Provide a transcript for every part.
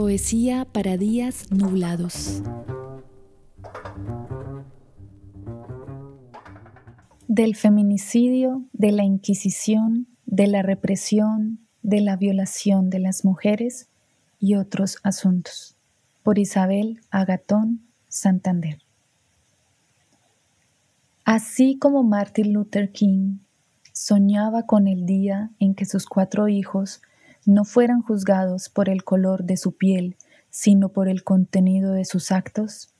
Poesía para días nublados. Del feminicidio, de la Inquisición, de la represión, de la violación de las mujeres y otros asuntos. Por Isabel Agatón Santander. Así como Martin Luther King soñaba con el día en que sus cuatro hijos no fueran juzgados por el color de su piel, sino por el contenido de sus actos?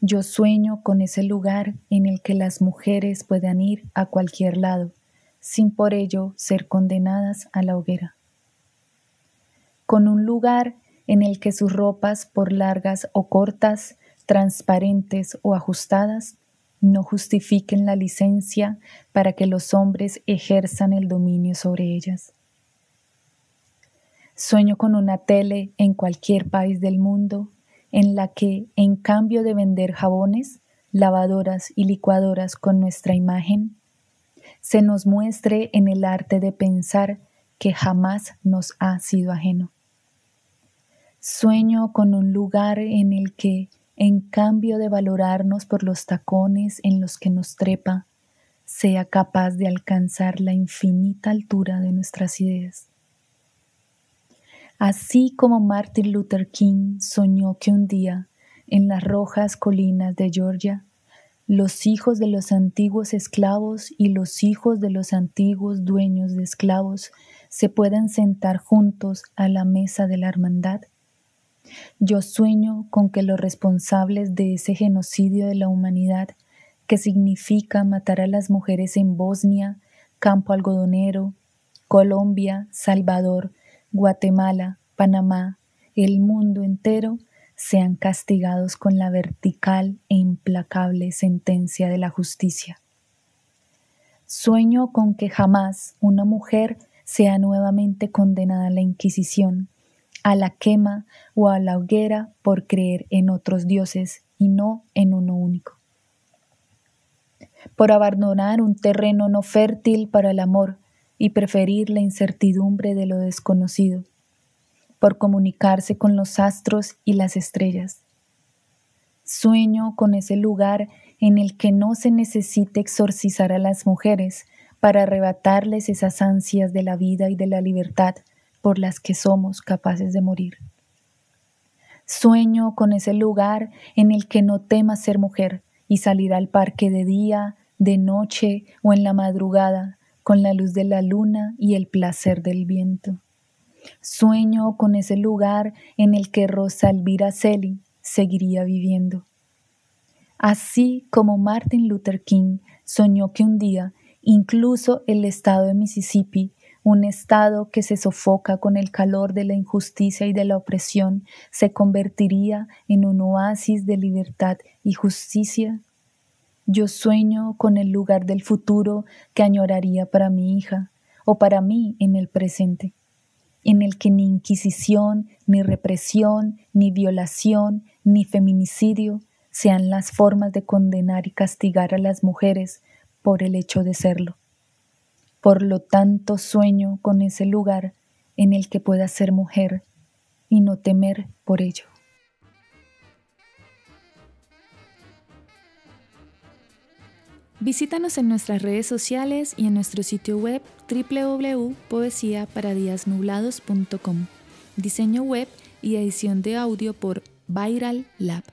Yo sueño con ese lugar en el que las mujeres puedan ir a cualquier lado, sin por ello ser condenadas a la hoguera. Con un lugar en el que sus ropas, por largas o cortas, transparentes o ajustadas, no justifiquen la licencia para que los hombres ejerzan el dominio sobre ellas. Sueño con una tele en cualquier país del mundo en la que, en cambio de vender jabones, lavadoras y licuadoras con nuestra imagen, se nos muestre en el arte de pensar que jamás nos ha sido ajeno. Sueño con un lugar en el que, en cambio de valorarnos por los tacones en los que nos trepa, sea capaz de alcanzar la infinita altura de nuestras ideas. Así como Martin Luther King soñó que un día, en las rojas colinas de Georgia, los hijos de los antiguos esclavos y los hijos de los antiguos dueños de esclavos se puedan sentar juntos a la mesa de la hermandad. Yo sueño con que los responsables de ese genocidio de la humanidad, que significa matar a las mujeres en Bosnia, Campo Algodonero, Colombia, Salvador, Guatemala, Panamá, el mundo entero, sean castigados con la vertical e implacable sentencia de la justicia. Sueño con que jamás una mujer sea nuevamente condenada a la Inquisición, a la quema o a la hoguera por creer en otros dioses y no en uno único. Por abandonar un terreno no fértil para el amor, y preferir la incertidumbre de lo desconocido, por comunicarse con los astros y las estrellas. Sueño con ese lugar en el que no se necesite exorcizar a las mujeres para arrebatarles esas ansias de la vida y de la libertad por las que somos capaces de morir. Sueño con ese lugar en el que no tema ser mujer y salir al parque de día, de noche o en la madrugada con la luz de la luna y el placer del viento. Sueño con ese lugar en el que Rosa Elvira Celi seguiría viviendo. Así como Martin Luther King soñó que un día incluso el estado de Mississippi, un estado que se sofoca con el calor de la injusticia y de la opresión, se convertiría en un oasis de libertad y justicia yo sueño con el lugar del futuro que añoraría para mi hija o para mí en el presente, en el que ni inquisición, ni represión, ni violación, ni feminicidio sean las formas de condenar y castigar a las mujeres por el hecho de serlo. Por lo tanto, sueño con ese lugar en el que pueda ser mujer y no temer por ello. Visítanos en nuestras redes sociales y en nuestro sitio web www.poesiaparadiasnublados.com. Diseño web y edición de audio por Viral Lab.